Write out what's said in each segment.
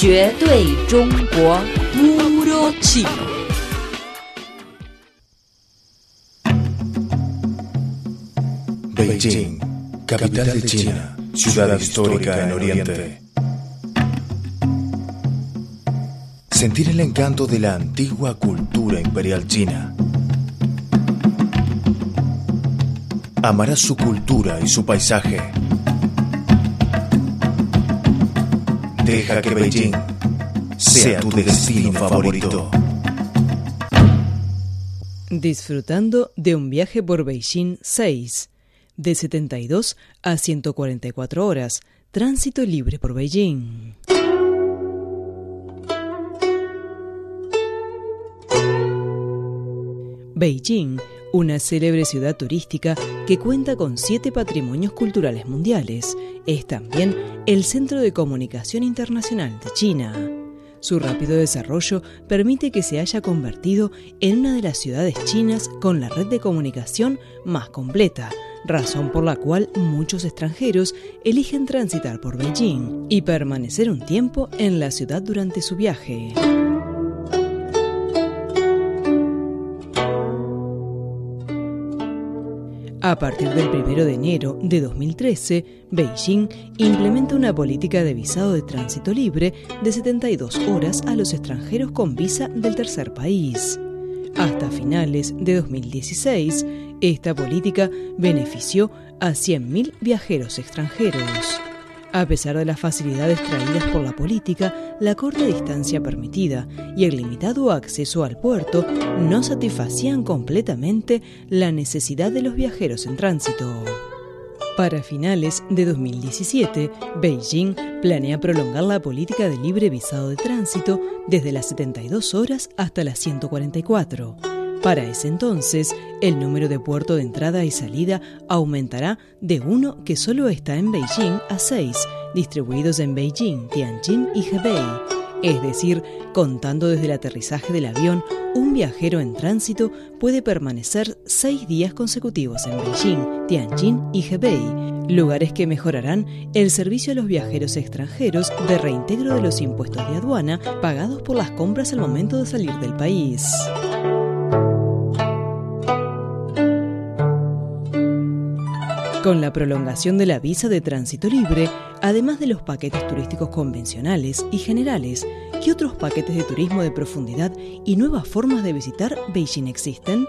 绝对中国乌鲁木 Beijing, capital de China, ciudad histórica en Oriente. Sentir el encanto de la antigua cultura imperial china. Amarás su cultura y su paisaje. Deja que Beijing sea tu destino favorito. Disfrutando de un viaje por Beijing 6, de 72 a 144 horas, tránsito libre por Beijing. Beijing, una célebre ciudad turística que cuenta con siete patrimonios culturales mundiales, es también el centro de comunicación internacional de China. Su rápido desarrollo permite que se haya convertido en una de las ciudades chinas con la red de comunicación más completa, razón por la cual muchos extranjeros eligen transitar por Beijing y permanecer un tiempo en la ciudad durante su viaje. A partir del 1 de enero de 2013, Beijing implementa una política de visado de tránsito libre de 72 horas a los extranjeros con visa del tercer país. Hasta finales de 2016, esta política benefició a 100.000 viajeros extranjeros. A pesar de las facilidades traídas por la política, la corta distancia permitida y el limitado acceso al puerto no satisfacían completamente la necesidad de los viajeros en tránsito. Para finales de 2017, Beijing planea prolongar la política de libre visado de tránsito desde las 72 horas hasta las 144 para ese entonces, el número de puerto de entrada y salida aumentará de uno que solo está en Beijing a seis, distribuidos en Beijing, Tianjin y Hebei. Es decir, contando desde el aterrizaje del avión, un viajero en tránsito puede permanecer seis días consecutivos en Beijing, Tianjin y Hebei, lugares que mejorarán el servicio a los viajeros extranjeros de reintegro de los impuestos de aduana pagados por las compras al momento de salir del país. Con la prolongación de la visa de tránsito libre, además de los paquetes turísticos convencionales y generales, ¿qué otros paquetes de turismo de profundidad y nuevas formas de visitar Beijing existen?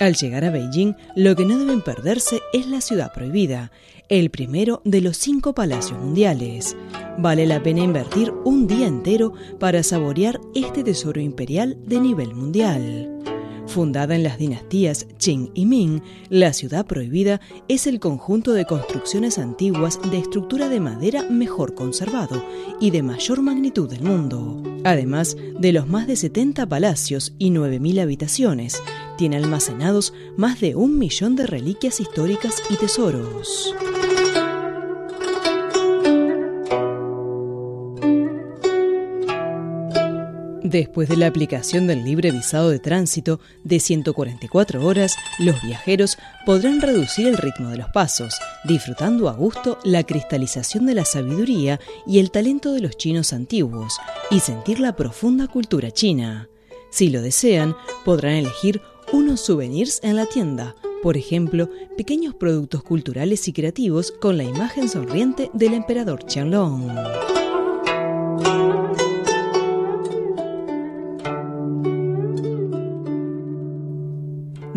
Al llegar a Beijing, lo que no deben perderse es la ciudad prohibida, el primero de los cinco palacios mundiales. Vale la pena invertir un día entero para saborear este tesoro imperial de nivel mundial. Fundada en las dinastías Qing y Ming, la ciudad prohibida es el conjunto de construcciones antiguas de estructura de madera mejor conservado y de mayor magnitud del mundo. Además de los más de 70 palacios y 9.000 habitaciones, tiene almacenados más de un millón de reliquias históricas y tesoros. Después de la aplicación del libre visado de tránsito de 144 horas, los viajeros podrán reducir el ritmo de los pasos, disfrutando a gusto la cristalización de la sabiduría y el talento de los chinos antiguos y sentir la profunda cultura china. Si lo desean, podrán elegir unos souvenirs en la tienda, por ejemplo, pequeños productos culturales y creativos con la imagen sonriente del emperador Qianlong.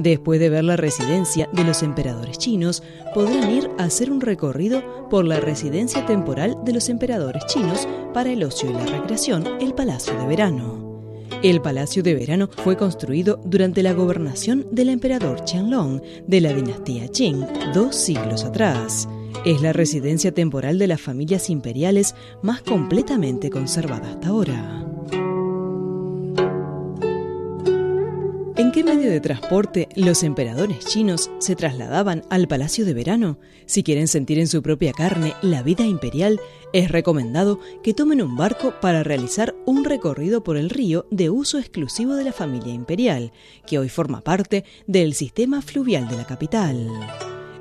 Después de ver la residencia de los emperadores chinos, podrán ir a hacer un recorrido por la residencia temporal de los emperadores chinos para el ocio y la recreación, el Palacio de Verano. El Palacio de Verano fue construido durante la gobernación del emperador Qianlong de la dinastía Qing dos siglos atrás. Es la residencia temporal de las familias imperiales más completamente conservada hasta ahora. Qué medio de transporte los emperadores chinos se trasladaban al Palacio de Verano? Si quieren sentir en su propia carne la vida imperial, es recomendado que tomen un barco para realizar un recorrido por el río de uso exclusivo de la familia imperial, que hoy forma parte del sistema fluvial de la capital.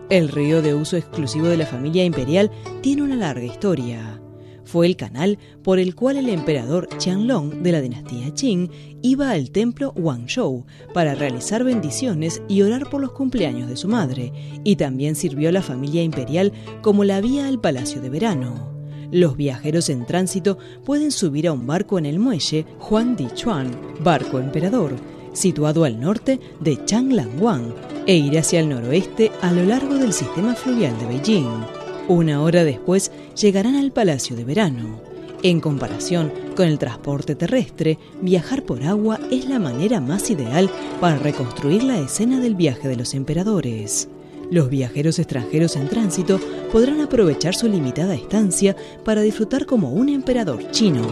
El río de uso exclusivo de la familia imperial tiene una larga historia fue el canal por el cual el emperador Qianlong de la dinastía Qing iba al templo Wangzhou para realizar bendiciones y orar por los cumpleaños de su madre, y también sirvió a la familia imperial como la vía al palacio de verano. Los viajeros en tránsito pueden subir a un barco en el muelle Juan Di Chuan, barco emperador, situado al norte de Changlangwang, e ir hacia el noroeste a lo largo del sistema fluvial de Beijing. Una hora después llegarán al Palacio de Verano. En comparación con el transporte terrestre, viajar por agua es la manera más ideal para reconstruir la escena del viaje de los emperadores. Los viajeros extranjeros en tránsito podrán aprovechar su limitada estancia para disfrutar como un emperador chino.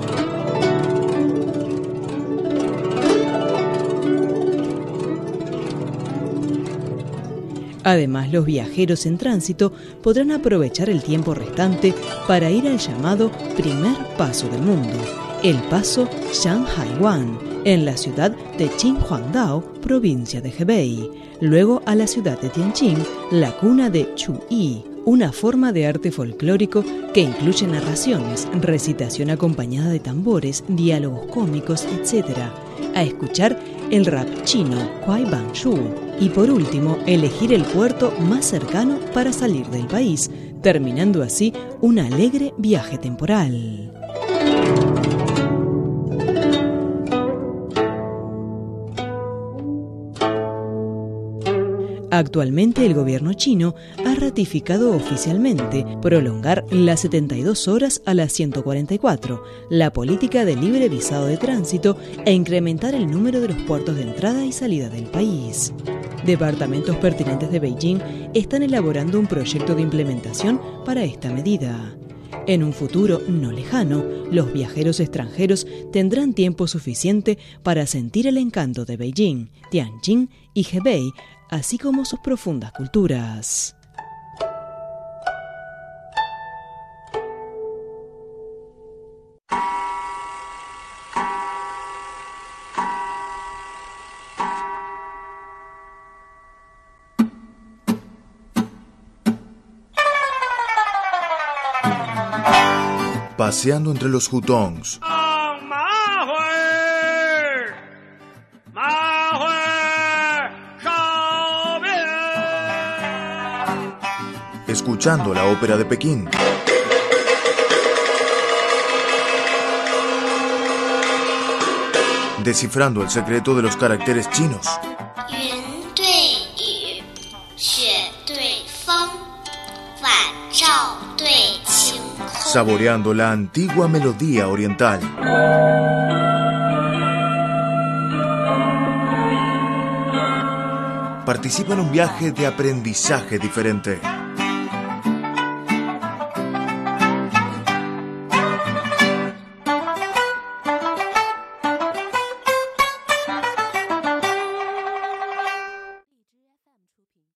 Además, los viajeros en tránsito podrán aprovechar el tiempo restante para ir al llamado primer paso del mundo, el paso Shanghai-Wan, en la ciudad de Qinhuangdao, provincia de Hebei, luego a la ciudad de Tianjin, la cuna de Chu-Yi, una forma de arte folclórico que incluye narraciones, recitación acompañada de tambores, diálogos cómicos, etc. A escuchar el rap chino Kuai Ban Shu y por último elegir el puerto más cercano para salir del país, terminando así un alegre viaje temporal. Actualmente el gobierno chino ratificado oficialmente prolongar las 72 horas a las 144, la política de libre visado de tránsito e incrementar el número de los puertos de entrada y salida del país. Departamentos pertinentes de Beijing están elaborando un proyecto de implementación para esta medida. En un futuro no lejano, los viajeros extranjeros tendrán tiempo suficiente para sentir el encanto de Beijing, Tianjin y Hebei así como sus profundas culturas. Paseando entre los hutongs. escuchando la ópera de Pekín. Descifrando el secreto de los caracteres chinos. Saboreando la antigua melodía oriental. Participa en un viaje de aprendizaje diferente.